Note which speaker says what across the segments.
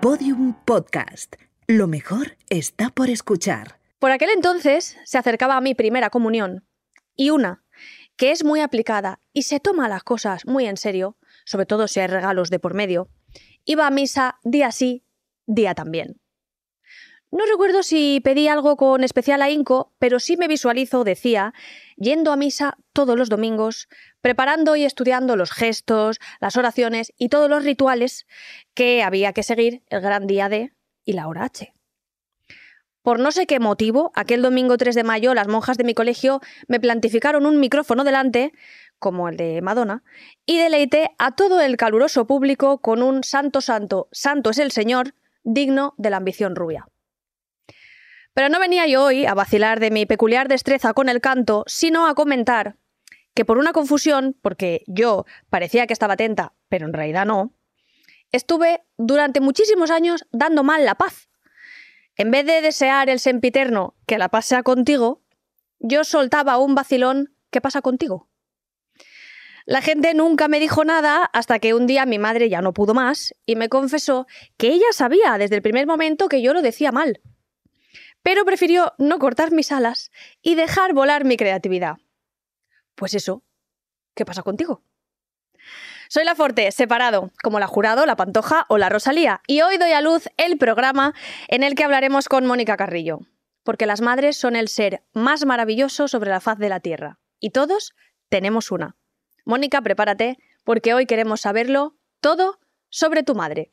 Speaker 1: Podium Podcast. Lo mejor está por escuchar.
Speaker 2: Por aquel entonces se acercaba a mi primera comunión y una que es muy aplicada y se toma las cosas muy en serio, sobre todo si hay regalos de por medio, iba a misa día sí, día también. No recuerdo si pedí algo con especial ahínco, pero sí me visualizo, decía, yendo a misa todos los domingos, preparando y estudiando los gestos, las oraciones y todos los rituales que había que seguir el gran día de y la hora H. Por no sé qué motivo, aquel domingo 3 de mayo las monjas de mi colegio me plantificaron un micrófono delante, como el de Madonna, y deleité a todo el caluroso público con un santo santo, santo es el Señor, digno de la ambición rubia. Pero no venía yo hoy a vacilar de mi peculiar destreza con el canto, sino a comentar que por una confusión, porque yo parecía que estaba atenta, pero en realidad no, estuve durante muchísimos años dando mal la paz. En vez de desear el sempiterno que la paz sea contigo, yo soltaba un vacilón ¿qué pasa contigo? La gente nunca me dijo nada hasta que un día mi madre ya no pudo más y me confesó que ella sabía desde el primer momento que yo lo decía mal, pero prefirió no cortar mis alas y dejar volar mi creatividad. Pues eso, ¿qué pasa contigo? Soy la Forte, separado, como la Jurado, la Pantoja o la Rosalía, y hoy doy a luz el programa en el que hablaremos con Mónica Carrillo, porque las madres son el ser más maravilloso sobre la faz de la Tierra, y todos tenemos una. Mónica, prepárate, porque hoy queremos saberlo todo sobre tu madre.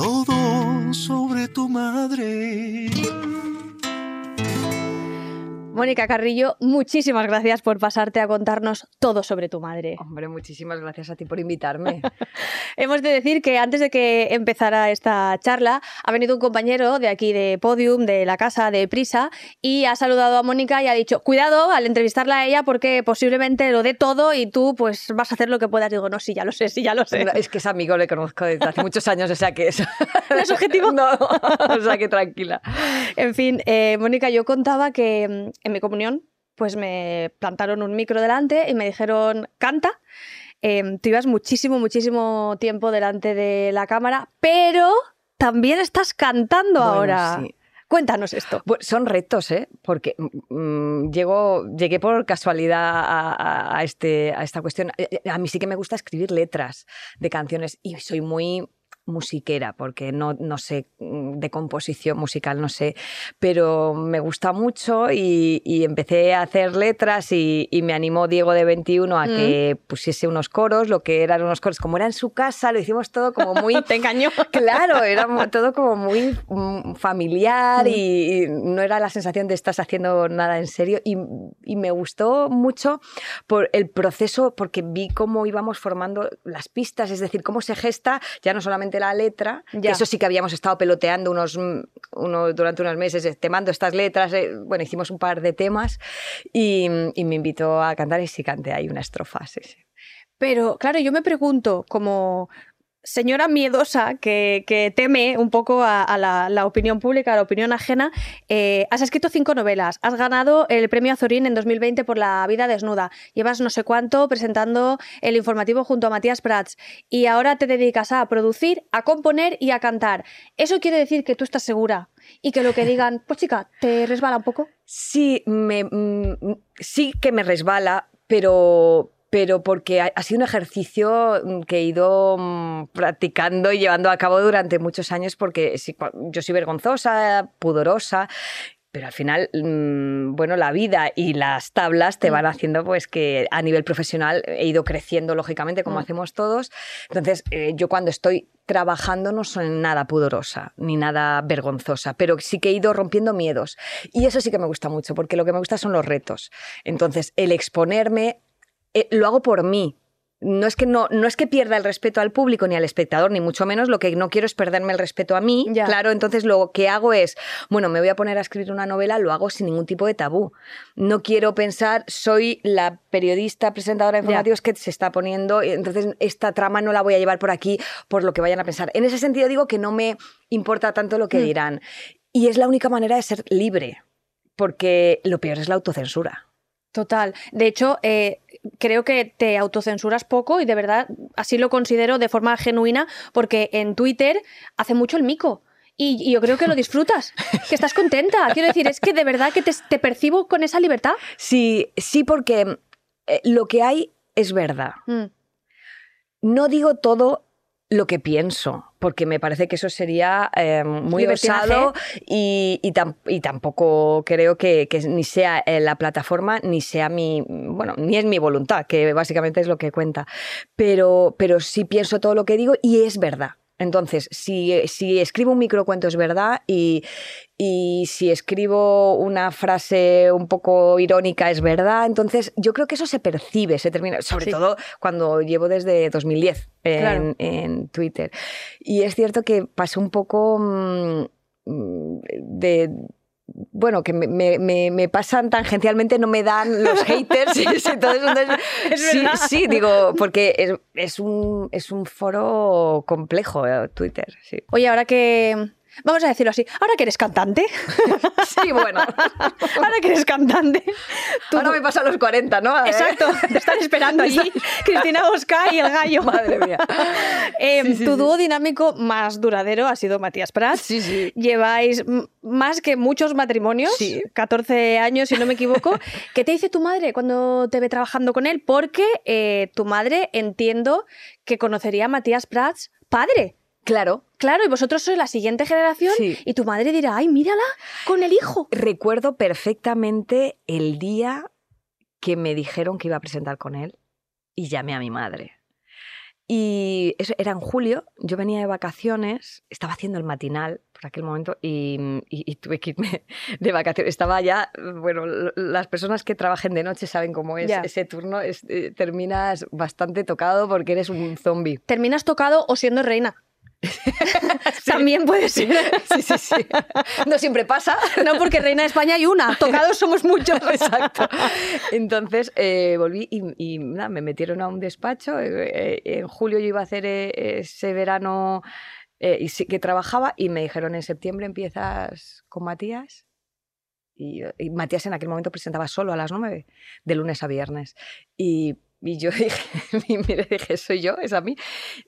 Speaker 3: todo sobre tu madre.
Speaker 2: Mónica Carrillo, muchísimas gracias por pasarte a contarnos todo sobre tu madre.
Speaker 4: Hombre, muchísimas gracias a ti por invitarme.
Speaker 2: Hemos de decir que antes de que empezara esta charla, ha venido un compañero de aquí de Podium, de la casa de Prisa, y ha saludado a Mónica y ha dicho, cuidado al entrevistarla a ella porque posiblemente lo dé todo y tú pues vas a hacer lo que puedas. Digo, no, sí, ya lo sé, sí, ya lo sé.
Speaker 4: Es que es amigo, le conozco desde hace muchos años, o sea que es...
Speaker 2: ¿No es objetivo?
Speaker 4: No, o sea que tranquila.
Speaker 2: En fin, eh, Mónica, yo contaba que mm, en mi comunión, pues me plantaron un micro delante y me dijeron, canta. Eh, tú ibas muchísimo, muchísimo tiempo delante de la cámara, pero también estás cantando
Speaker 4: Bueno,
Speaker 2: ahora.
Speaker 4: sí.
Speaker 2: Cuéntanos esto.
Speaker 4: Bueno, son retos, ¿eh? Porque mm, llego, llegué por casualidad a, a- a este, a esta cuestión. Eh, eh, A mí sí que me gusta escribir letras de canciones y soy muy musiquera porque no, no sé mm, de composición musical, no sé, pero me gusta mucho y, y empecé a hacer letras y, y me animó Diego de 21 a
Speaker 2: Mm.
Speaker 4: que pusiese unos coros, lo que eran unos coros, como era en su casa, lo hicimos todo como muy...
Speaker 2: Te engañó.
Speaker 4: Claro, era todo como muy mm, familiar
Speaker 2: Mm.
Speaker 4: y, y no era la sensación de estás haciendo nada en serio y, y me gustó mucho por el proceso porque vi cómo íbamos formando las pistas, es decir, cómo se gesta ya no solamente la letra, que eso sí que habíamos estado peloteando unos, mm, uno- durante unos meses, te mando estas letras, eh, bueno, hicimos un par de temas y, y me invitó a cantar y sí canté ahí una estrofa, sí, sí.
Speaker 2: Pero claro, yo me pregunto, como señora miedosa que, que teme un poco a, a la, la opinión pública, a la opinión ajena, eh, has escrito cinco novelas, has ganado el premio Azorín en 2020 por La vida desnuda, llevas no sé cuánto presentando el informativo junto a Matías Prats y ahora te dedicas a producir, a componer y a cantar. ¿Eso quiere decir que tú estás segura y que lo que digan, pues chica, te resbala un poco?
Speaker 4: Sí, me, mm, sí que me resbala, pero, pero porque ha, sido un ejercicio mm, que he ido mm, practicando y llevando a cabo durante muchos años porque yo soy vergonzosa, pudorosa. Pero al final, mm, bueno, la vida y las tablas te van haciendo pues que a nivel profesional he ido creciendo lógicamente como
Speaker 2: Mm.
Speaker 4: hacemos todos. Entonces, eh, yo cuando estoy trabajando no soy nada pudorosa ni nada vergonzosa, pero sí que he ido rompiendo miedos. Y eso sí que me gusta mucho, porque lo que me gusta son los retos. Entonces, el exponerme, eh, lo hago por mí, no es que no, no es que pierda el respeto al público ni al espectador, ni mucho menos, lo que no quiero es perderme el respeto a mí.
Speaker 2: Ya.
Speaker 4: Claro, entonces lo que hago es, bueno, me voy a poner a escribir una novela, lo hago sin ningún tipo de tabú. No quiero pensar, soy la periodista, presentadora de
Speaker 2: Ya.
Speaker 4: informativos que se está poniendo, y entonces esta trama no la voy a llevar por aquí por lo que vayan a pensar. En ese sentido digo que no me importa tanto lo que
Speaker 2: Mm.
Speaker 4: dirán. Y es la única manera de ser libre, porque lo peor es la autocensura.
Speaker 2: Total. De hecho, eh, creo que te autocensuras poco y de verdad así lo considero de forma genuina porque en Twitter hace mucho el mico. Y, y yo creo que lo disfrutas, que estás contenta. Quiero decir, es que de verdad que te, te percibo con esa libertad.
Speaker 4: Sí, sí, porque eh, lo que hay es verdad.
Speaker 2: Mm,
Speaker 4: No digo todo lo que pienso, porque me parece que eso sería eh, muy osado y, y tam- y tampoco creo que, que ni sea eh, la plataforma ni sea mi, bueno, ni es mi voluntad, que básicamente es lo que cuenta. Pero, pero sí pienso todo lo que digo y es verdad. Entonces, si, si escribo un microcuento es verdad y, y si escribo una frase un poco irónica es verdad. Entonces, yo creo que eso se percibe, se termina, sobre
Speaker 2: Sí.
Speaker 4: todo cuando llevo desde 2010 en,
Speaker 2: Claro.
Speaker 4: en Twitter. Y es cierto que pasó un poco mm, de... Bueno, que me, me- me- pasan tangencialmente, no me dan los haters y eso, todo eso. Entonces,
Speaker 2: Es
Speaker 4: sí, sí, digo, porque es, es un, es un foro complejo, eh, Twitter. Sí,
Speaker 2: Oye, ahora que... Vamos a decirlo así, ahora que eres cantante,
Speaker 4: sí bueno.
Speaker 2: ahora que eres cantante, tú-
Speaker 4: Ahora me pasan los 40, ¿no?
Speaker 2: Exacto, te están esperando allí Cristina Oscar y el gallo.
Speaker 4: Madre mía.
Speaker 2: Eh,
Speaker 4: Sí, sí,
Speaker 2: tu
Speaker 4: sí.
Speaker 2: dúo dinámico más duradero ha sido Matías Prats.
Speaker 4: Sí, sí.
Speaker 2: Lleváis más que muchos matrimonios,
Speaker 4: Sí.
Speaker 2: 14 años si no me equivoco. ¿Qué te dice tu madre cuando te ve trabajando con él? Porque eh, tu madre entiendo que conocería a Matías Prats padre.
Speaker 4: Claro.
Speaker 2: Claro, y vosotros sois la siguiente generación
Speaker 4: Sí.
Speaker 2: y tu madre dirá, ay, mírala con el hijo.
Speaker 4: Recuerdo perfectamente el día que me dijeron que iba a presentar con él y llamé a mi madre. Y eso era en julio, yo venía de vacaciones, estaba haciendo el matinal por aquel momento y, y- y tuve que irme de vacaciones. Estaba ya, bueno, las personas que trabajen de noche saben cómo es
Speaker 2: Ya.
Speaker 4: ese turno, es- eh, terminas bastante tocado porque eres un zombie.
Speaker 2: Terminas tocado o siendo reina. También puede ser.
Speaker 4: Sí, sí, sí. No siempre pasa.
Speaker 2: No, porque reina de España hay una, tocados somos muchos.
Speaker 4: Exacto. Entonces eh, volví y, y, nada, me metieron a un despacho. eh, eh, en julio yo iba a hacer ese verano eh, y sí que trabajaba y me dijeron en septiembre empiezas con Matías. Y, y Matías en aquel momento presentaba solo a las 9, de lunes a viernes. Y, y yo dije, y mire, dije, soy yo, es a mí.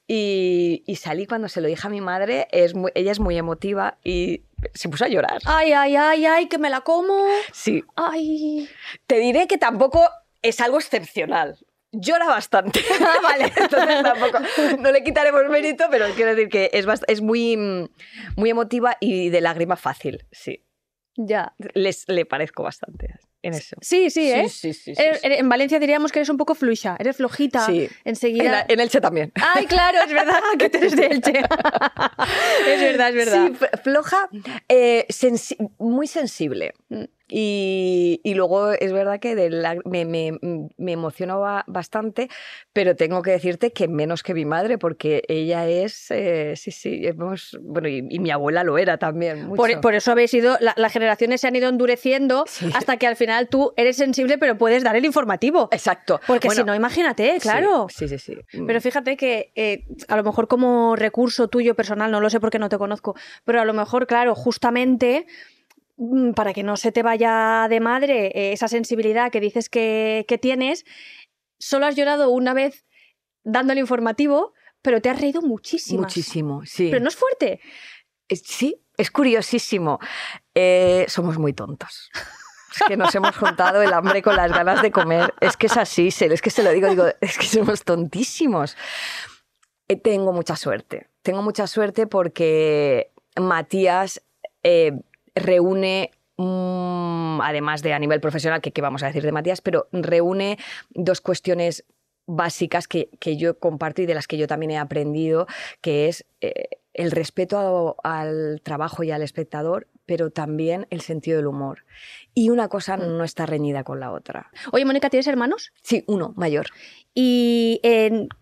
Speaker 4: Y, y salí cuando se lo dije a mi madre, es muy- ella es muy emotiva y se puso a llorar.
Speaker 2: Ay, ay, ay, ay, que me la como.
Speaker 4: Sí,
Speaker 2: Ay.
Speaker 4: te diré que tampoco es algo excepcional. Llora bastante.
Speaker 2: Ah, vale.
Speaker 4: Entonces tampoco, no le quitaremos mérito, pero quiero decir que es, es muy, muy emotiva y de lágrima fácil, sí.
Speaker 2: Ya.
Speaker 4: Les, le parezco bastante en eso.
Speaker 2: Sí, sí, ¿eh?
Speaker 4: Sí, sí, sí.
Speaker 2: Eres-
Speaker 4: sí.
Speaker 2: eres- En Valencia diríamos que eres un poco fluja, eres flojita.
Speaker 4: Sí.
Speaker 2: Enseguida.
Speaker 4: En, en Elche también.
Speaker 2: Ay, claro, es verdad que tú eres de Elche. es verdad, es verdad.
Speaker 4: Sí, floja, eh, sensi- muy sensible.
Speaker 2: Mm.
Speaker 4: Y, y luego es verdad que de la- me, me, me emocionó ba- bastante, pero tengo que decirte que menos que mi madre, porque ella es, eh, sí, sí, hemos, bueno, y, y mi abuela lo era también. Mucho.
Speaker 2: Por, por eso habéis ido, la- las generaciones se han ido endureciendo
Speaker 4: Sí.
Speaker 2: hasta que al final tú eres sensible, pero puedes dar el informativo.
Speaker 4: Exacto.
Speaker 2: Porque
Speaker 4: Bueno,
Speaker 2: si no, imagínate, claro.
Speaker 4: Sí, sí, sí. sí.
Speaker 2: Pero fíjate que eh, a lo mejor como recurso tuyo personal, no lo sé porque no te conozco, pero a lo mejor, claro, justamente mm, para que no se te vaya de madre eh, esa sensibilidad que dices que, que tienes, solo has llorado una vez dando el informativo, pero te has reído muchísimo.
Speaker 4: Muchísimo, sí.
Speaker 2: Pero no es fuerte.
Speaker 4: Sí, es curiosísimo. Eh, somos muy tontos. Es que nos hemos juntado el hambre con las ganas de comer. Es que es así, es que se lo digo, digo, es que somos tontísimos. Eh, tengo mucha suerte. Tengo mucha suerte porque Matías eh, reúne, mm, además de a nivel profesional, que vamos a decir de Matías, pero reúne dos cuestiones básicas que, que yo comparto y de las que yo también he aprendido, que es eh, el respeto al trabajo y al espectador, pero también el sentido del humor. Y una cosa
Speaker 2: Mm.
Speaker 4: no está reñida con la otra.
Speaker 2: Oye, Mónica, ¿tienes hermanos?
Speaker 4: Sí, uno, mayor.
Speaker 2: Y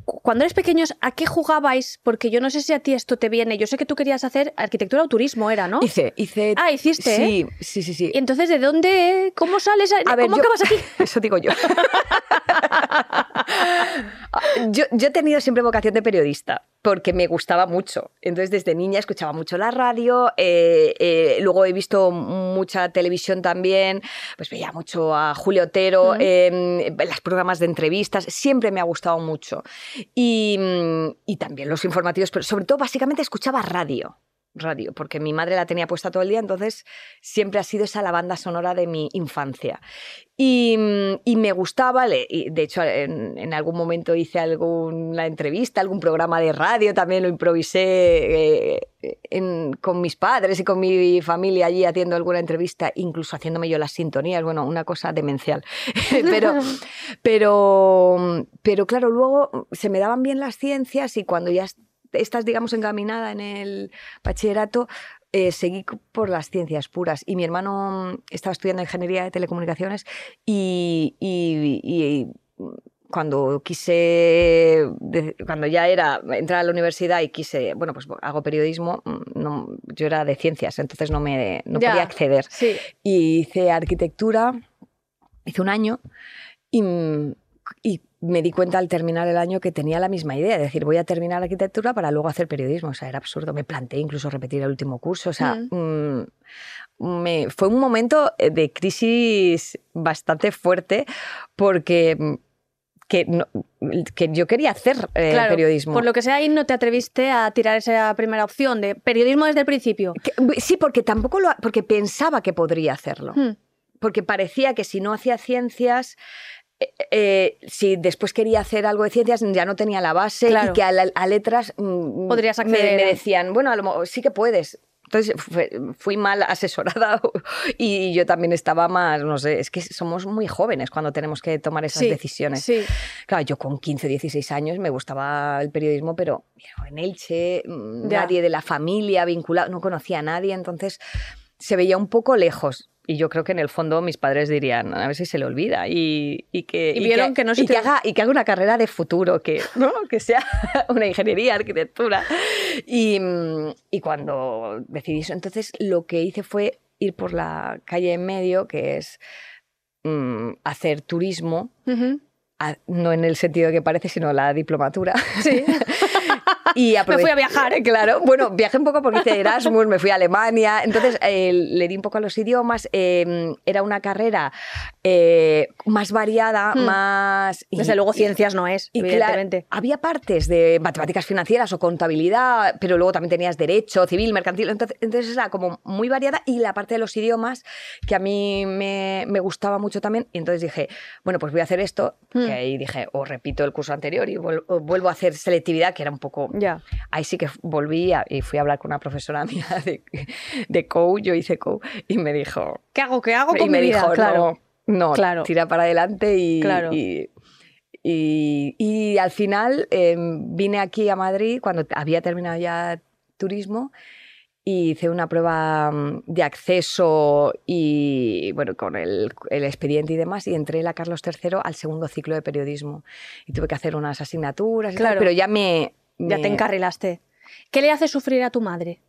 Speaker 2: cu- cuando eres pequeños, ¿a qué jugabais? Porque yo no sé si a ti esto te viene. Yo sé que tú querías hacer arquitectura o turismo, ¿era, no?
Speaker 4: Hice, hice...
Speaker 2: Ah, hiciste, ¿eh?
Speaker 4: Sí, sí, sí, sí.
Speaker 2: Y entonces, ¿de dónde? ¿Cómo sales?
Speaker 4: A ver,
Speaker 2: ¿Cómo
Speaker 4: yo-
Speaker 2: acabas aquí?
Speaker 4: Eso digo yo. yo. Yo he tenido siempre vocación de periodista porque me gustaba mucho. Entonces, desde niña escuchaba mucho la radio, eh, eh, luego he visto mucha televisión también, pues veía mucho a Julio Otero,
Speaker 2: Ujú.
Speaker 4: eh, los programas de entrevistas, siempre me ha gustado mucho. Y, y también los informativos, pero sobre todo, básicamente, escuchaba radio. Radio, porque mi madre la tenía puesta todo el día, entonces siempre ha sido esa la banda sonora de mi infancia. Y, mm, y me gustaba, le- y de hecho en, en algún momento hice alguna entrevista, algún programa de radio, también lo improvisé eh, en- con mis padres y con mi familia allí haciendo alguna entrevista, incluso haciéndome yo las sintonías, bueno, una cosa demencial. pero, pero, pero claro, luego se me daban bien las ciencias y cuando ya estás, digamos, encaminada en el bachillerato, eh, seguí por las ciencias puras. Y mi hermano mm, estaba estudiando ingeniería de telecomunicaciones y, y- y, mm, cuando quise, cuando ya era entrar a la universidad y quise, bueno, pues hago periodismo, mm, no- yo era de ciencias, entonces no, me, no
Speaker 2: Ya.
Speaker 4: podía acceder.
Speaker 2: Sí.
Speaker 4: Y hice arquitectura, hice un año y, y me di cuenta al terminar el año que tenía la misma idea, es decir, voy a terminar arquitectura para luego hacer periodismo, o sea, era absurdo, me planteé incluso repetir el último curso, o sea, mm, me- fue un momento eh, de crisis bastante fuerte porque mm, que, no- que yo quería hacer eh,
Speaker 2: Claro,
Speaker 4: periodismo.
Speaker 2: Por lo que sea, ahí no te atreviste a tirar esa primera opción de periodismo desde el principio.
Speaker 4: Que- sí, porque tampoco lo, porque pensaba que podría hacerlo. Porque parecía que si no hacía ciencias, eh, si después quería hacer algo de ciencias ya no tenía la base
Speaker 2: Claro.
Speaker 4: y que a, la- a letras mm,
Speaker 2: Podrías
Speaker 4: me-
Speaker 2: acceder
Speaker 4: me,
Speaker 2: a-
Speaker 4: decían, bueno, a lo mejor sí que puedes. Entonces fui mal asesorada y yo también estaba más, no sé, es que somos muy jóvenes cuando tenemos que tomar esas
Speaker 2: Sí,
Speaker 4: decisiones.
Speaker 2: Sí.
Speaker 4: Claro, yo con 15, 16 años me gustaba el periodismo, pero en Elche mm,
Speaker 2: Ya.
Speaker 4: nadie de la familia vinculado, no conocía a nadie, entonces se veía un poco lejos. Y yo creo que en el fondo mis padres dirían, a ver si se le olvida. Y, y que,
Speaker 2: Y vieron que no se
Speaker 4: y que
Speaker 2: te-
Speaker 4: haga, y que haga una carrera de futuro, que, ¿no? que sea una ingeniería, arquitectura. Y, y cuando decidí eso, entonces lo que hice fue ir por la calle en medio, que es mm, hacer turismo
Speaker 2: Ujú.
Speaker 4: a- no en el sentido que parece, sino la diplomatura.
Speaker 2: Sí.
Speaker 4: y
Speaker 2: Me fui a viajar.
Speaker 4: Claro, bueno, viajé un poco porque hice Erasmus, me fui a Alemania, entonces eh, le di un poco a los idiomas. eh, era una carrera eh, más variada,
Speaker 2: Hmm.
Speaker 4: más... y-
Speaker 2: Desde luego,
Speaker 4: y-
Speaker 2: ciencias no es,
Speaker 4: y claro, había partes de matemáticas financieras o contabilidad, pero luego también tenías derecho, civil, mercantil. Entonces, entonces era como muy variada y la parte de los idiomas que a mí me, me gustaba mucho también. Y entonces dije, bueno, pues voy a hacer esto.
Speaker 2: Hmm.
Speaker 4: Que ahí dije, o repito el curso anterior y vuel- o vuelvo a hacer selectividad, que era un poco.
Speaker 2: Ya.
Speaker 4: Ahí sí que volví a- y fui a hablar con una profesora mía de, de COU, yo hice COU, y me dijo,
Speaker 2: ¿Qué hago? ¿Qué hago con
Speaker 4: y me
Speaker 2: mi vida?
Speaker 4: dijo,
Speaker 2: claro.
Speaker 4: no, no,
Speaker 2: Claro.
Speaker 4: tira para adelante y,
Speaker 2: Claro.
Speaker 4: y, y- y al final eh, vine aquí a Madrid cuando había terminado ya turismo y hice una prueba mm, de acceso y bueno con el, el expediente y demás y entré en la Carlos III al segundo ciclo de periodismo y tuve que hacer unas asignaturas y tal,
Speaker 2: Claro.
Speaker 4: pero ya me,
Speaker 2: Ya
Speaker 4: me-
Speaker 2: te encarrilaste. ¿Qué le hace sufrir a tu madre?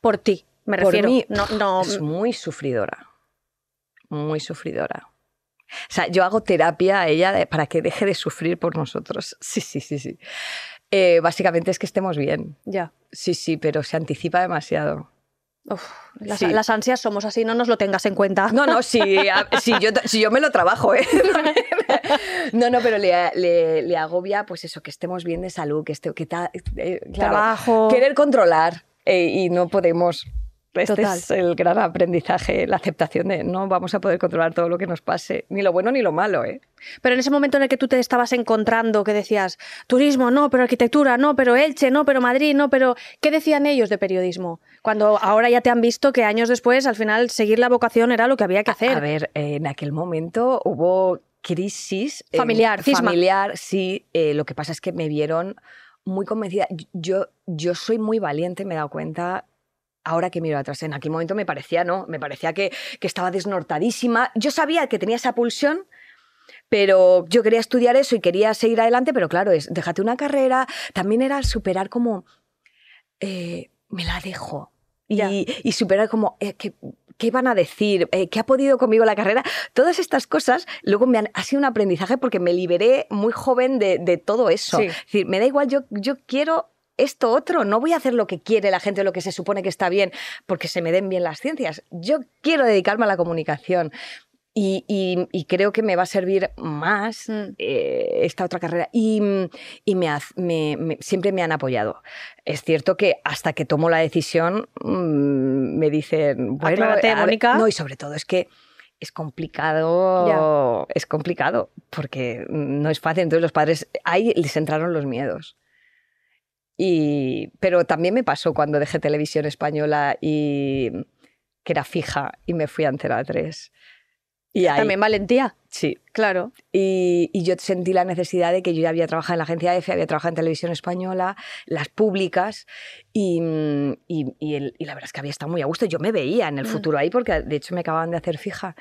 Speaker 2: Por ti, me
Speaker 4: Por
Speaker 2: refiero.
Speaker 4: mí,
Speaker 2: no, no,
Speaker 4: Es muy sufridora. Muy sufridora. O sea, yo hago terapia a ella para que deje de sufrir por nosotros. Sí, sí, sí, sí. Eh, básicamente es que estemos bien.
Speaker 2: ya.
Speaker 4: Sí, sí, pero se anticipa demasiado.
Speaker 2: Uf, las,
Speaker 4: Sí.
Speaker 2: las ansias somos así, no nos lo tengas en cuenta.
Speaker 4: No, no, a- sí, yo, sí, yo me lo trabajo, ¿eh? No, no, pero le, le- le agobia, pues eso, que estemos bien de salud, que esté, que ta- eh, claro,
Speaker 2: Trabajo.
Speaker 4: querer controlar eh, y no podemos. Este
Speaker 2: Total.
Speaker 4: es el gran aprendizaje, la aceptación de no vamos a poder controlar todo lo que nos pase, ni lo bueno ni lo malo, ¿eh?
Speaker 2: Pero en ese momento en el que tú te estabas encontrando, que decías, turismo, no, pero arquitectura, no, pero Elche, no, pero Madrid, no, pero ¿qué decían ellos de periodismo? Cuando ahora ya te han visto que años después, al final, seguir la vocación era lo que había que hacer.
Speaker 4: A ver, en aquel momento hubo crisis eh,
Speaker 2: Familiar, cisma.
Speaker 4: familiar, sí. eh, lo que pasa es que me vieron muy convencida. Yo, yo soy muy valiente, me he dado cuenta Ahora que miro atrás, en aquel momento me parecía, no, me parecía que, que estaba desnortadísima. Yo sabía que tenía esa pulsión, pero yo quería estudiar eso y quería seguir adelante, pero claro, es déjate una carrera, también era superar como, eh, me la dejo. Y, y superar como, eh, que, ¿qué van a decir? Eh, ¿Qué ha podido conmigo la carrera? Todas estas cosas luego me han ha sido un aprendizaje porque me liberé muy joven de, de todo eso.
Speaker 2: Sí.
Speaker 4: Es decir, me da igual, yo, yo quiero esto otro, no voy a hacer lo que quiere la gente o lo que se supone que está bien porque se me den bien las ciencias. Yo quiero dedicarme a la comunicación. Y, y- y creo que me va a servir más
Speaker 2: Mm.
Speaker 4: eh, esta otra carrera. Y, y me, haz- me- me- siempre me han apoyado. Es cierto que hasta que tomo la decisión mm, me dicen, bueno,
Speaker 2: Aclárate,
Speaker 4: a ver-
Speaker 2: Mónica.
Speaker 4: No, y sobre todo es que es complicado, es complicado, porque no es fácil. Entonces los padres, ahí les entraron los miedos. Y, pero también me pasó cuando dejé televisión española y que era fija y me fui a Antena 3. Y ahí,
Speaker 2: También valentía,
Speaker 4: sí,
Speaker 2: claro.
Speaker 4: y, y yo sentí la necesidad de que yo ya había trabajado en la agencia EFE, había trabajado en televisión española, las públicas, y, y- y el- y la verdad es que había estado muy a gusto. Yo me veía en el
Speaker 2: Mm.
Speaker 4: futuro ahí porque de hecho me acababan de hacer fija.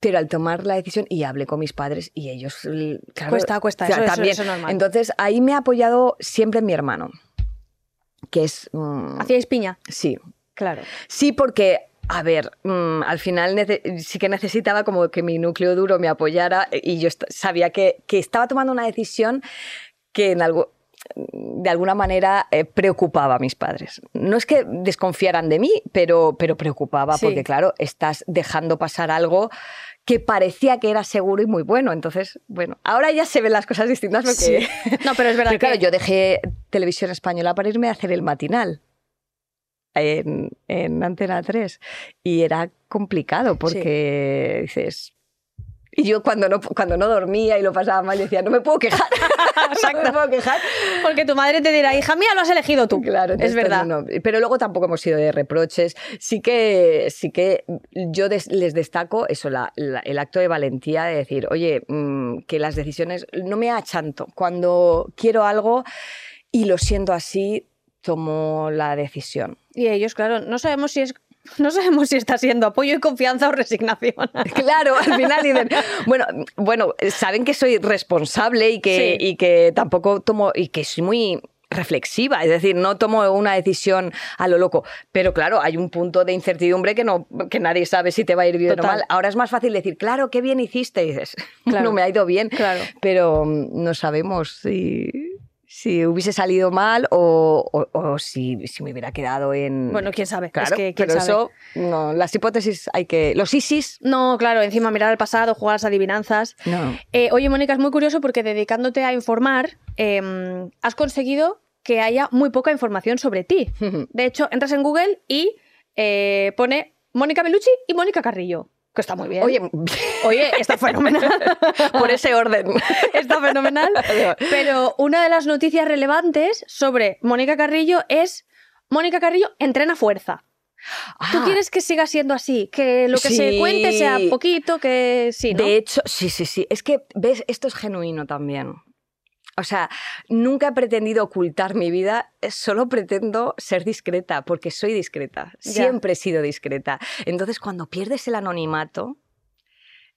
Speaker 4: Pero al tomar la decisión, y hablé con mis padres, y ellos, l- claro,
Speaker 2: Cuesta, cuesta,
Speaker 4: o sea,
Speaker 2: eso- eso-
Speaker 4: también.
Speaker 2: eso es normal.
Speaker 4: Entonces ahí me ha apoyado siempre mi hermano, que es... mm,
Speaker 2: Hacíais piña,
Speaker 4: sí,
Speaker 2: claro.
Speaker 4: Sí, porque, a ver, mm, al final sí que necesitaba como que mi núcleo duro me apoyara y yo sabía que, que estaba tomando una decisión que en algo de alguna manera eh, preocupaba a mis padres. No es que desconfiaran de mí, pero, pero preocupaba
Speaker 2: Sí.
Speaker 4: porque, claro, estás dejando pasar algo que parecía que era seguro y muy bueno. Entonces, bueno, ahora ya se ven las cosas distintas porque...
Speaker 2: No, pero es verdad
Speaker 4: Pero claro, yo dejé televisión española para irme a hacer el matinal en, en Antena 3 y era complicado porque dices... Y yo cuando no, cuando no dormía y lo pasaba mal decía, no me puedo quejar. no me puedo quejar.
Speaker 2: porque tu madre te dirá, hija mía, lo has elegido tú.
Speaker 4: Claro,
Speaker 2: es
Speaker 4: entonces,
Speaker 2: verdad.
Speaker 4: no, no. Pero luego tampoco hemos sido de reproches. Sí que, sí que yo des- les destaco eso, la- la- el acto de valentía de decir, oye, mm, que las decisiones no me achanto. Cuando quiero algo y lo siento así, tomo la decisión.
Speaker 2: Y ellos, claro, no sabemos si es no sabemos si está siendo apoyo y confianza o resignación.
Speaker 4: Claro, al final dicen, bueno, bueno, saben que soy responsable y que,
Speaker 2: Sí.
Speaker 4: y que tampoco tomo, y que soy muy reflexiva, es decir, no tomo una decisión a lo loco, pero claro, hay un punto de incertidumbre que no que nadie sabe si te va a ir bien
Speaker 2: Total.
Speaker 4: o mal. Ahora es más fácil decir, claro, qué bien hiciste, y dices,
Speaker 2: Claro.
Speaker 4: no me ha ido bien,
Speaker 2: Claro.
Speaker 4: pero mm, no sabemos si, si hubiese salido mal o, o- o si, si me hubiera quedado en...
Speaker 2: Bueno, quién sabe.
Speaker 4: claro,
Speaker 2: es que quién
Speaker 4: pero
Speaker 2: sabe.
Speaker 4: eso, no, las hipótesis hay que... Los ISIS,
Speaker 2: No, claro, encima mirar al pasado, jugar las adivinanzas.
Speaker 4: no.
Speaker 2: Eh, oye, Mónica, es muy curioso porque dedicándote a informar, eh, has conseguido que haya muy poca información sobre ti. De hecho, entras en Google y eh, pone Mónica Bellucci y Mónica Carrillo. Que está muy bien.
Speaker 4: Oye,
Speaker 2: Oye, está fenomenal.
Speaker 4: por ese orden.
Speaker 2: está fenomenal. Pero una de las noticias relevantes sobre Mónica Carrillo es Mónica Carrillo entrena fuerza. ¿Tú
Speaker 4: Ah,
Speaker 2: quieres que siga siendo así? Que lo que se cuente sea poquito, que sí, ¿no?
Speaker 4: De hecho, sí, sí, sí. Es que, ¿ves? Esto es genuino también. O sea, nunca he pretendido ocultar mi vida, eh, solo pretendo ser discreta, porque soy discreta.
Speaker 2: Ya.
Speaker 4: Siempre he sido discreta. Entonces, cuando pierdes el anonimato,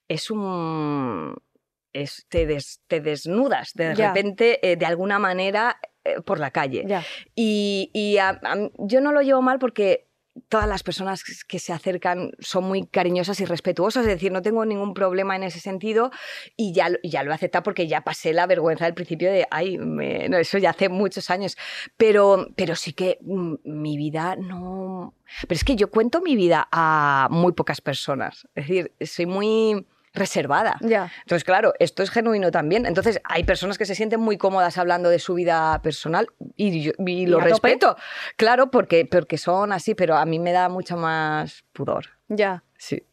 Speaker 4: es un... es- te, des- te desnudas de
Speaker 2: Ya.
Speaker 4: repente, eh, de alguna manera, eh, por la calle.
Speaker 2: Ya.
Speaker 4: Y, y a- a- yo no lo llevo mal porque todas las personas que se acercan son muy cariñosas y respetuosas, es decir, no tengo ningún problema en ese sentido y ya, ya lo he aceptado porque ya pasé la vergüenza del principio de, ay, me- no, eso ya hace muchos años, pero, pero sí que mm, mi vida no... Pero es que yo cuento mi vida a muy pocas personas, es decir, soy muy reservada. Entonces, claro, esto es genuino también. Entonces, hay personas que se sienten muy cómodas hablando de su vida personal y, yo- y lo
Speaker 2: tope?
Speaker 4: respeto. Claro, porque, porque son así, pero a mí me da mucho más pudor.
Speaker 2: Ya.
Speaker 4: Sí.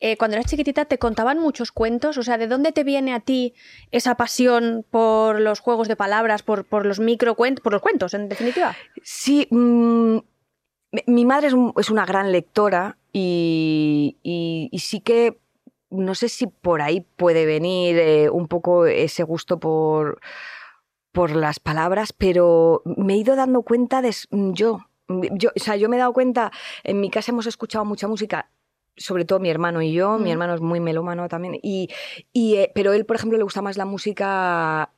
Speaker 2: Eh, cuando eras chiquitita, ¿te contaban muchos cuentos? O sea, ¿de dónde te viene a ti esa pasión por los juegos de palabras, por, por los microcuentos, por los cuentos, en definitiva?
Speaker 4: Sí, mm, mi- mi madre es, un- es una gran lectora y, y- y sí que no sé si por ahí puede venir eh, un poco ese gusto por, por las palabras, pero me he ido dando cuenta de s- yo. Yo, o sea, yo me he dado cuenta, en mi casa hemos escuchado mucha música sobre todo mi hermano y yo, mi
Speaker 2: Mm.
Speaker 4: hermano es muy melómano también, y, y, eh, pero él, por ejemplo, le gusta más la música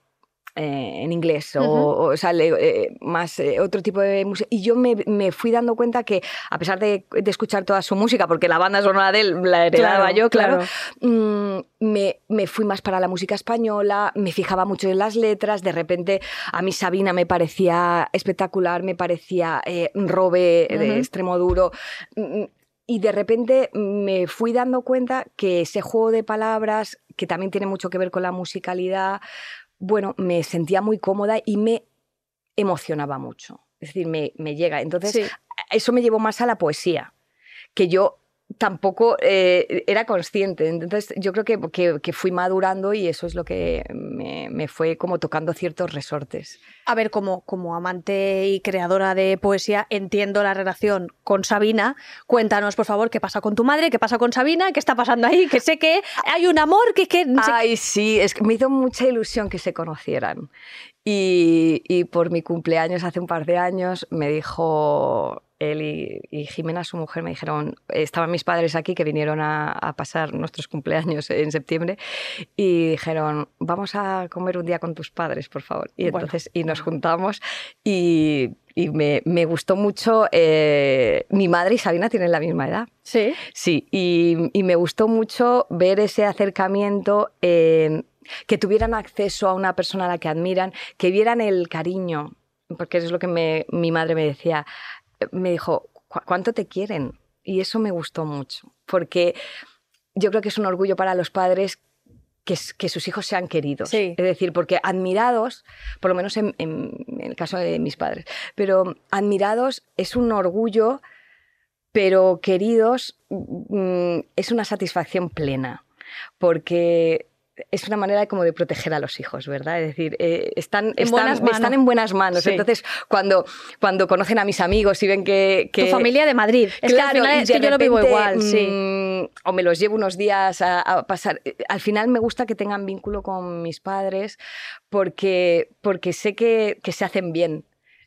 Speaker 4: eh, en inglés o,
Speaker 2: Ujú.
Speaker 4: o, o sea, le- eh, más eh, otro tipo de música. Y yo me, me fui dando cuenta que, a pesar de, de escuchar toda su música, porque la banda sonora de él la heredaba
Speaker 2: Claro,
Speaker 4: yo, claro,
Speaker 2: claro.
Speaker 4: mm, me, me fui más para la música española, me fijaba mucho en las letras, de repente a mí Sabina me parecía espectacular, me parecía eh, Robe de
Speaker 2: Ujú.
Speaker 4: extremo duro. mm, Y de repente me fui dando cuenta que ese juego de palabras, que también tiene mucho que ver con la musicalidad, bueno, me sentía muy cómoda y me emocionaba mucho. Es decir, me, me llega. Entonces,
Speaker 2: Sí.
Speaker 4: eso me llevó más a la poesía, que yo tampoco eh, era consciente. Entonces yo creo que, que- que fui madurando y eso es lo que me, me fue como tocando ciertos resortes.
Speaker 2: A ver, como, como amante y creadora de poesía, entiendo la relación con Sabina. Cuéntanos, por favor, qué pasa con tu madre, qué pasa con Sabina, qué está pasando ahí, que sé que hay un amor que... que
Speaker 4: Ay, sí, es que me hizo mucha ilusión que se conocieran. Y, y por mi cumpleaños hace un par de años me dijo él y, y Jimena, su mujer, me dijeron, estaban mis padres aquí que vinieron a, a pasar nuestros cumpleaños en septiembre y dijeron, vamos a comer un día con tus padres, por favor. Y
Speaker 2: Bueno.
Speaker 4: entonces, y nos juntamos y, y me, me gustó mucho, eh, mi madre y Sabina tienen la misma edad.
Speaker 2: Sí.
Speaker 4: Sí, y, y me gustó mucho ver ese acercamiento, eh, que tuvieran acceso a una persona a la que admiran, que vieran el cariño, porque es lo que me- mi madre me decía. Me dijo, "¿Cu- ¿cuánto te quieren? Y eso me gustó mucho, porque yo creo que es un orgullo para los padres que, sus hijos sean queridos.
Speaker 2: Sí.
Speaker 4: Es decir, porque admirados, por lo menos en, en- en el caso de mis padres, pero admirados es un orgullo, pero queridos mm, es una satisfacción plena, porque es una manera como de proteger a los hijos, ¿verdad? Es decir, eh, están,
Speaker 2: En
Speaker 4: están,
Speaker 2: buenas manos.
Speaker 4: están en buenas manos.
Speaker 2: Sí.
Speaker 4: Entonces, cuando, cuando conocen a mis amigos y ven que... que
Speaker 2: Tu familia de Madrid. Es que al final
Speaker 4: y
Speaker 2: es que yo lo vivo igual, sí.
Speaker 4: mm, O me los llevo unos días a, a pasar. eh, Al final me gusta que tengan vínculo con mis padres porque, porque sé que, que se hacen bien.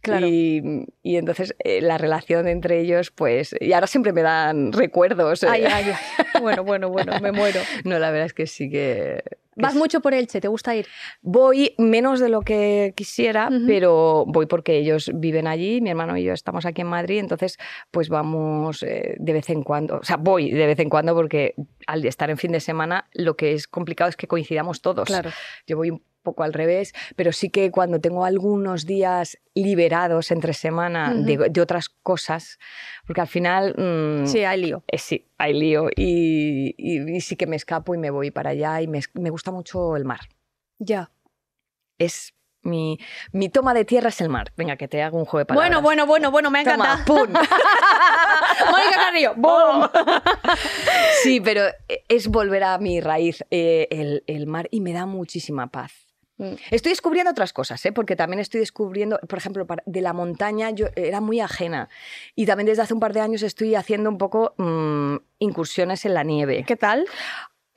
Speaker 2: Claro.
Speaker 4: Y, y entonces eh, la relación entre ellos, pues. Y ahora siempre me dan recuerdos. eh.
Speaker 2: Ay, ay, ay. Bueno, bueno, bueno, me muero.
Speaker 4: No, la verdad es que sí que. que
Speaker 2: Vas mucho por Elche, ¿te gusta ir?
Speaker 4: Voy menos de lo que quisiera, pero voy porque ellos viven allí, mi hermano y yo estamos aquí en Madrid, entonces pues vamos eh, de vez en cuando, o sea, voy de vez en cuando porque al estar en fin de semana lo que es complicado es que coincidamos todos.
Speaker 2: Claro.
Speaker 4: Yo voy un poco al revés, pero sí que cuando tengo algunos días liberados entre semana
Speaker 2: Ujú.
Speaker 4: de, de otras cosas, porque al final... mm,
Speaker 2: Sí, hay lío.
Speaker 4: eh, sí, hay lío y, y- y sí que me escapo y me voy para allá y me, me gusta mucho el mar
Speaker 2: Ya.
Speaker 4: es mi, mi toma de tierra es el mar. Venga, que te hago un juego de palabras.
Speaker 2: Bueno, bueno, bueno, bueno, me encantado.
Speaker 4: ¡pum!
Speaker 2: Mónica Carrillo, ¡boom!
Speaker 4: Sí, pero es volver a mi raíz, eh, el, el mar, y me da muchísima paz.
Speaker 2: Mm.
Speaker 4: Estoy descubriendo otras cosas, ¿eh? porque también estoy descubriendo, por ejemplo, de la montaña yo era muy ajena y también desde hace un par de años estoy haciendo un poco mm, incursiones en la nieve.
Speaker 2: ¿Qué tal?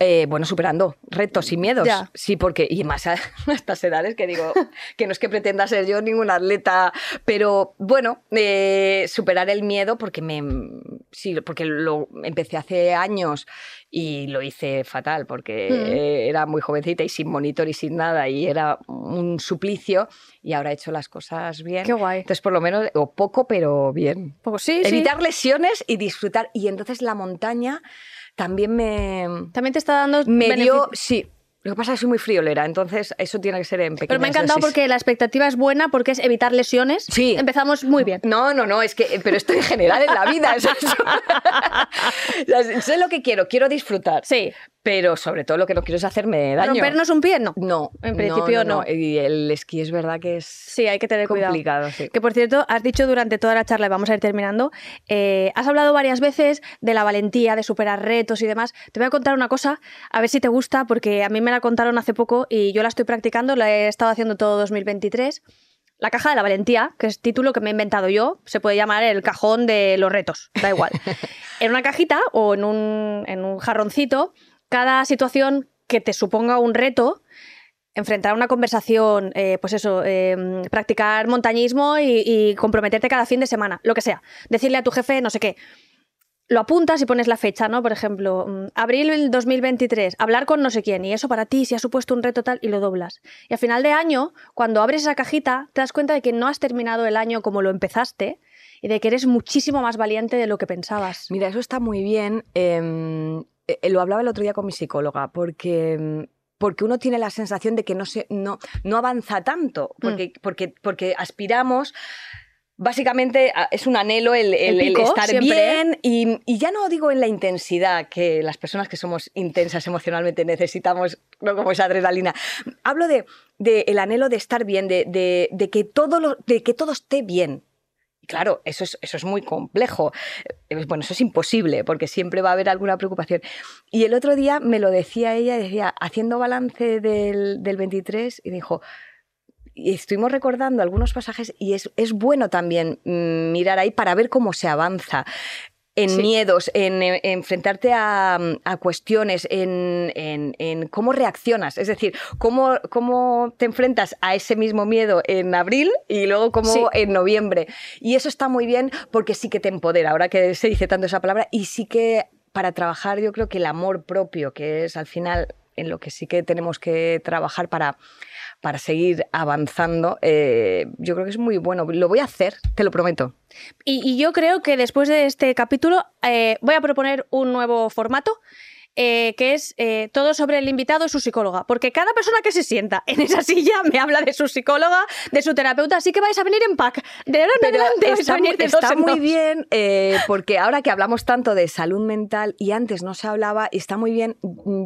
Speaker 4: Eh, bueno, superando retos y miedos.
Speaker 2: Ya.
Speaker 4: Sí, porque, y más a, a estas edades que digo, que no es que pretenda ser yo ningún atleta, pero bueno, eh, superar el miedo porque me, sí, porque lo empecé hace años y lo hice fatal porque
Speaker 2: Mm.
Speaker 4: era muy jovencita y sin monitor y sin nada y era un suplicio y ahora he hecho las cosas bien.
Speaker 2: Qué guay.
Speaker 4: Entonces, por lo menos, o poco, pero bien.
Speaker 2: Sí, sí.
Speaker 4: Evitar lesiones y disfrutar. Y entonces la montaña también me,
Speaker 2: También te está dando
Speaker 4: me dio, sí. Lo que pasa es que soy muy friolera, entonces eso tiene que ser en pequeñas
Speaker 2: Pero me ha encantado
Speaker 4: dosis.
Speaker 2: porque la expectativa es buena, porque es evitar lesiones.
Speaker 4: Sí.
Speaker 2: Empezamos muy bien.
Speaker 4: No, no, no, es que, pero esto en general en la vida. eso es- sé lo que quiero, quiero disfrutar.
Speaker 2: Sí.
Speaker 4: Pero sobre todo lo que no quiero es hacerme daño.
Speaker 2: ¿Rompernos un pie? No.
Speaker 4: No.
Speaker 2: En principio no.
Speaker 4: Y el esquí es verdad que es
Speaker 2: Sí, hay que tener cuidado.
Speaker 4: complicado. sí.
Speaker 2: Que por cierto, has dicho durante toda la charla, y vamos a ir terminando, eh, has hablado varias veces de la valentía, de superar retos y demás. Te voy a contar una cosa, a ver si te gusta, porque a mí me la contaron hace poco y yo la estoy practicando, la he estado haciendo todo 2023. La caja de la valentía, que es título que me he inventado yo, se puede llamar el cajón de los retos, da igual. en una cajita o en un, en un jarroncito, cada situación que te suponga un reto, enfrentar una conversación, eh, pues eso, eh, practicar montañismo y, comprometerte cada fin de semana, lo que sea. Decirle a tu jefe no sé qué. Lo apuntas y pones la fecha, ¿no? Por ejemplo, mm, abril del 2023, hablar con no sé quién, y eso para ti si ha supuesto un reto tal, y lo doblas. Y a final de año, cuando abres esa cajita, te das cuenta de que no has terminado el año como lo empezaste y de que eres muchísimo más valiente de lo que pensabas.
Speaker 4: Mira, eso está muy bien. em, lo hablaba el otro día con mi psicóloga, porque, em, porque uno tiene la sensación de que no, se, no, no avanza tanto,
Speaker 2: Mm.
Speaker 4: porque, porque, porque aspiramos. Básicamente es un anhelo el, el-
Speaker 2: El
Speaker 4: el
Speaker 2: pico,
Speaker 4: estar
Speaker 2: siempre.
Speaker 4: bien y, y ya no digo en la intensidad que las personas que somos intensas emocionalmente necesitamos, no como esa adrenalina. Hablo de, de el anhelo de estar bien, de, de- de que todo lo- de que todo esté bien. Claro, eso es, eso es muy complejo. Eh, Bueno, eso es imposible, porque siempre va a haber alguna preocupación. Y el otro día me lo decía ella, decía, haciendo balance del, del 23, y dijo, y estuvimos recordando algunos pasajes, y es, es bueno también mm, mirar ahí para ver cómo se avanza. En
Speaker 2: Sí.
Speaker 4: miedos, en, eh, enfrentarte a, a cuestiones, en, en- en cómo reaccionas. Es decir, cómo, cómo te enfrentas a ese mismo miedo en abril y luego cómo
Speaker 2: Sí.
Speaker 4: en noviembre. Y eso está muy bien porque sí que te empodera, ahora que se dice tanto esa palabra, y sí que para trabajar yo creo que el amor propio, que es al final en lo que sí que tenemos que trabajar para, para seguir avanzando, eh, yo creo que es muy bueno. Lo voy a hacer, te lo prometo.
Speaker 2: Y, y yo creo que después de este capítulo eh, voy a proponer un nuevo formato. eh, que es eh, todo sobre el invitado y su psicóloga. Porque cada persona que se sienta en esa silla me habla de su psicóloga, de su terapeuta, así que vais a venir en pack. De ahora en adelante
Speaker 4: está,
Speaker 2: venir
Speaker 4: muy,
Speaker 2: de
Speaker 4: está muy
Speaker 2: dos.
Speaker 4: bien, eh, porque ahora que hablamos tanto de salud mental y antes no se hablaba, está muy bien.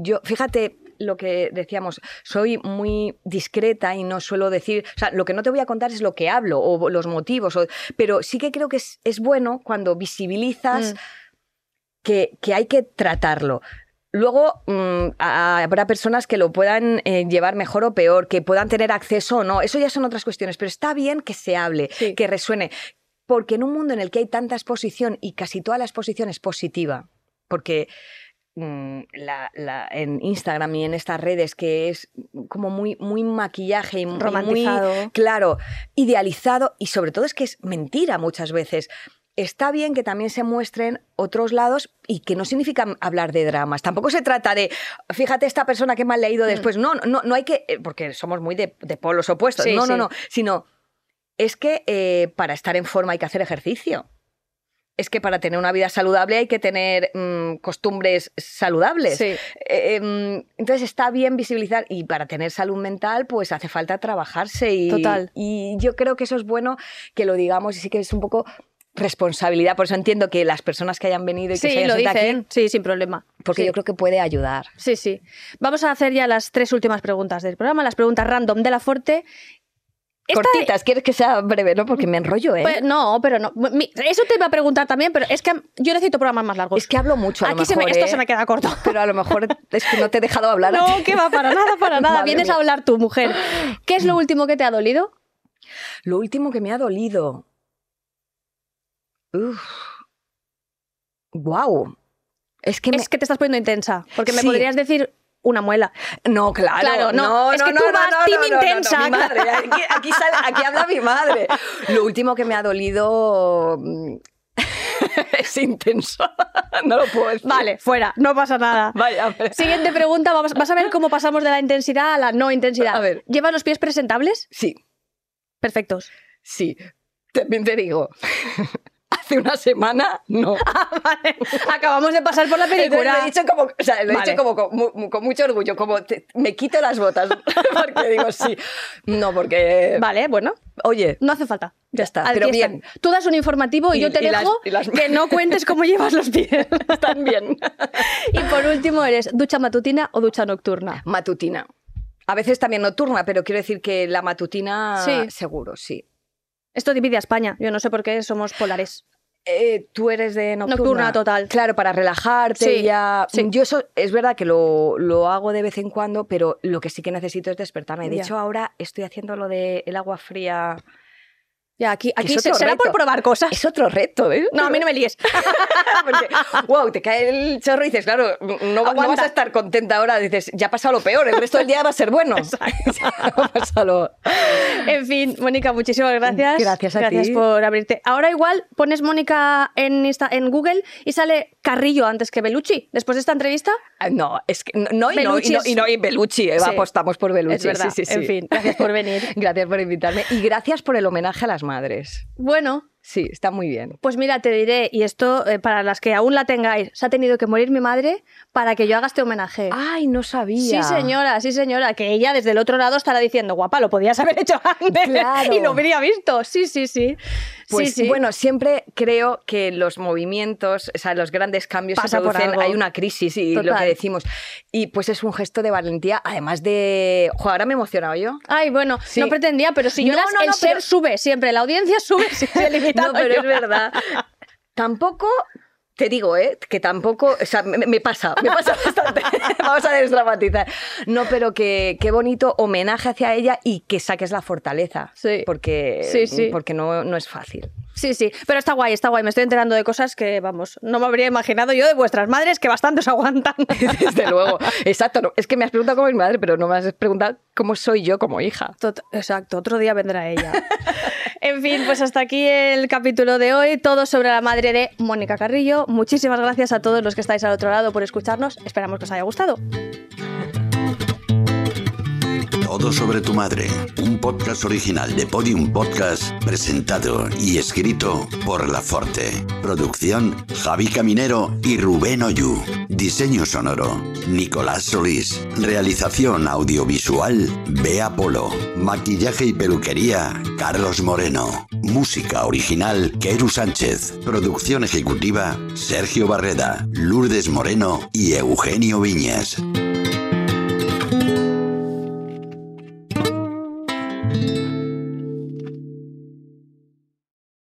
Speaker 4: Yo, fíjate lo que decíamos, soy muy discreta y no suelo decir, o sea, lo que no te voy a contar es lo que hablo o los motivos, o- pero sí que creo que es, es bueno cuando visibilizas
Speaker 2: Mm.
Speaker 4: que, que hay que tratarlo. Luego mm, a- habrá personas que lo puedan eh, llevar mejor o peor, que puedan tener acceso o no. Eso ya son otras cuestiones, pero está bien que se hable,
Speaker 2: Sí.
Speaker 4: que resuene. Porque en un mundo en el que hay tanta exposición y casi toda la exposición es positiva, porque la- la- en Instagram y en estas redes que es como muy, muy maquillaje y muy-
Speaker 2: Romantizado.
Speaker 4: muy, claro, idealizado y sobre todo es que es mentira muchas veces. Está bien que también se muestren otros lados y que no significa hablar de dramas. Tampoco se trata de, fíjate esta persona que me ha
Speaker 2: Mm.
Speaker 4: leído después. No, no, no hay que, eh, porque somos muy de, de polos opuestos.
Speaker 2: Sí,
Speaker 4: no, no,
Speaker 2: sí.
Speaker 4: no. Sino, es que eh, para estar en forma hay que hacer ejercicio. Es que para tener una vida saludable hay que tener mm, costumbres saludables.
Speaker 2: Sí.
Speaker 4: Eh, em, entonces está bien visibilizar y para tener salud mental pues hace falta trabajarse y,
Speaker 2: Total.
Speaker 4: y yo creo que eso es bueno que lo digamos y sí que es un poco responsabilidad, por eso entiendo que las personas que hayan venido y que se hayan
Speaker 2: lo dicen.
Speaker 4: aquí,
Speaker 2: Sí, sin problema.
Speaker 4: porque
Speaker 2: Sí.
Speaker 4: yo creo que puede ayudar.
Speaker 2: Sí, sí. Vamos a hacer ya las tres últimas preguntas del programa, las preguntas random de la Forte. Esta-
Speaker 4: Cortitas, quieres que sea breve, ¿no? Porque me enrollo, ¿eh?
Speaker 2: Pues, no, pero no. Eso te iba a preguntar también, pero es que yo necesito programas más largos.
Speaker 4: es que hablo mucho a lo
Speaker 2: Aquí se me-
Speaker 4: mejor,
Speaker 2: esto
Speaker 4: ¿eh?
Speaker 2: se me queda corto.
Speaker 4: Pero a lo mejor es que no te he dejado hablar.
Speaker 2: No, que va, para nada, para nada.
Speaker 4: Madre
Speaker 2: Vienes
Speaker 4: mía.
Speaker 2: a hablar tú, mujer. ¿Qué es lo último que te ha dolido?
Speaker 4: Lo último que me ha dolido. Uf. Wow. Es que me-
Speaker 2: Es que te estás poniendo intensa. Porque me
Speaker 4: Sí.
Speaker 2: podrías decir una muela.
Speaker 4: No, claro.
Speaker 2: Claro, no, es que tú vas team intensa,
Speaker 4: mi madre. Aquí, aquí sale- aquí habla mi madre. Lo último que me ha dolido mm, es intenso. No lo puedo decir.
Speaker 2: Vale, fuera, no pasa nada.
Speaker 4: Vaya.
Speaker 2: Siguiente pregunta, vamos- vas a ver cómo pasamos de la intensidad a la no intensidad.
Speaker 4: A ver.
Speaker 2: ¿Llevas los pies presentables?
Speaker 4: Sí,
Speaker 2: Perfectos.
Speaker 4: sí. También te digo. Hace una semana, no.
Speaker 2: Vale, acabamos de pasar por la película.
Speaker 4: lo he dicho como, o sea, lo he dicho como con, mu- con mucho orgullo, como te- me quito las botas, porque digo sí. No, porque,
Speaker 2: Vale, bueno,
Speaker 4: oye,
Speaker 2: no hace falta.
Speaker 4: ya está,
Speaker 2: Aquí
Speaker 4: pero
Speaker 2: están.
Speaker 4: bien,
Speaker 2: Tú das un informativo y,
Speaker 4: Y-
Speaker 2: yo te
Speaker 4: y
Speaker 2: dejo
Speaker 4: las-
Speaker 2: que no cuentes cómo llevas los pies.
Speaker 4: están bien.
Speaker 2: y por último, ¿eres ducha matutina o ducha nocturna?
Speaker 4: Matutina. A veces también nocturna, pero quiero decir que la matutina,
Speaker 2: Sí.
Speaker 4: seguro, sí.
Speaker 2: Esto divide a España. Yo no sé por qué somos polares.
Speaker 4: Eh, Tú eres de nocturna.
Speaker 2: Nocturna total.
Speaker 4: Claro, para relajarte
Speaker 2: Sí,
Speaker 4: ya.
Speaker 2: sí.
Speaker 4: Yo eso es verdad que lo, lo hago de vez en cuando, pero lo que sí que necesito es despertarme. De
Speaker 2: Ya.
Speaker 4: hecho, ahora estoy haciendo lo del agua fría
Speaker 2: Ya, aquí, aquí se- será por probar cosas.
Speaker 4: Es otro reto, ¿eh?
Speaker 2: No, a mí no me líes.
Speaker 4: Porque, wow, te cae el chorro y dices, claro, no, no vas a estar contenta ahora. Dices, ya ha pasado lo peor, el resto del día va a ser bueno. Ya ha pasado lo-
Speaker 2: En fin, Mónica, muchísimas gracias.
Speaker 4: Gracias a
Speaker 2: Gracias
Speaker 4: ti.
Speaker 2: por abrirte. Ahora igual pones Mónica en, Insta- en Google y sale Carrillo antes que Bellucci. Después de esta entrevista,
Speaker 4: Ah, No, es que no, y, no, y, no, y no, y Bellucci, eh,
Speaker 2: Sí.
Speaker 4: apostamos por Bellucci.
Speaker 2: es verdad.
Speaker 4: sí, sí.
Speaker 2: En fin, gracias por venir.
Speaker 4: Gracias por invitarme y gracias por el homenaje a las madres.
Speaker 2: Bueno,
Speaker 4: Sí, está muy bien.
Speaker 2: pues mira, te diré, y esto eh, para las que aún la tengáis, se ha tenido que morir mi madre para que yo haga este homenaje.
Speaker 4: Ay, no sabía.
Speaker 2: Sí, señora, sí, señora. Que ella desde el otro lado estará diciendo, guapa, lo podías haber hecho antes.
Speaker 4: Claro.
Speaker 2: Y lo habría visto. Sí, sí, sí.
Speaker 4: Pues
Speaker 2: sí, sí.
Speaker 4: bueno, siempre creo que los movimientos, o sea, los grandes cambios
Speaker 2: Pasa
Speaker 4: se producen, hay una crisis y lo que decimos. Y pues es un gesto de valentía, además de... Ahora me he emocionado yo.
Speaker 2: Ay, bueno,
Speaker 4: Sí.
Speaker 2: no pretendía, pero si
Speaker 4: No,
Speaker 2: lloras,
Speaker 4: no,
Speaker 2: el
Speaker 4: no,
Speaker 2: ser
Speaker 4: pero-
Speaker 2: sube siempre, la audiencia sube se
Speaker 4: No, pero es verdad. Tampoco... Te digo, ¿eh? Que tampoco, o sea, me, me pasa, me pasa bastante. Vamos a desdramatizar. No, pero que qué bonito homenaje hacia ella y que saques la fortaleza.
Speaker 2: Sí.
Speaker 4: Porque,
Speaker 2: Sí, sí.
Speaker 4: porque no, no es fácil.
Speaker 2: Sí, sí, pero está guay, está guay. Me estoy enterando de cosas que, vamos, no me habría imaginado yo de vuestras madres que bastante os aguantan.
Speaker 4: Desde luego. Exacto. no, es que me has preguntado cómo es mi madre, pero no me has preguntado cómo soy yo como hija.
Speaker 2: Tot- Exacto, otro día vendrá ella. en fin, pues hasta aquí el capítulo de hoy, todo sobre la madre de Mónica Carrillo. Muchísimas gracias a todos los que estáis al otro lado por escucharnos. Esperamos que os haya gustado.
Speaker 5: Todo sobre tu madre, un podcast original de Podium Podcast, presentado y escrito por La Forte. Producción Javi Caminero y Rubén Oyu. Diseño sonoro Nicolás Solís. Realización audiovisual Bea Polo. Maquillaje y peluquería Carlos Moreno. Música original Keru Sánchez. Producción ejecutiva Sergio Barreda, Lourdes Moreno y Eugenio Viñas.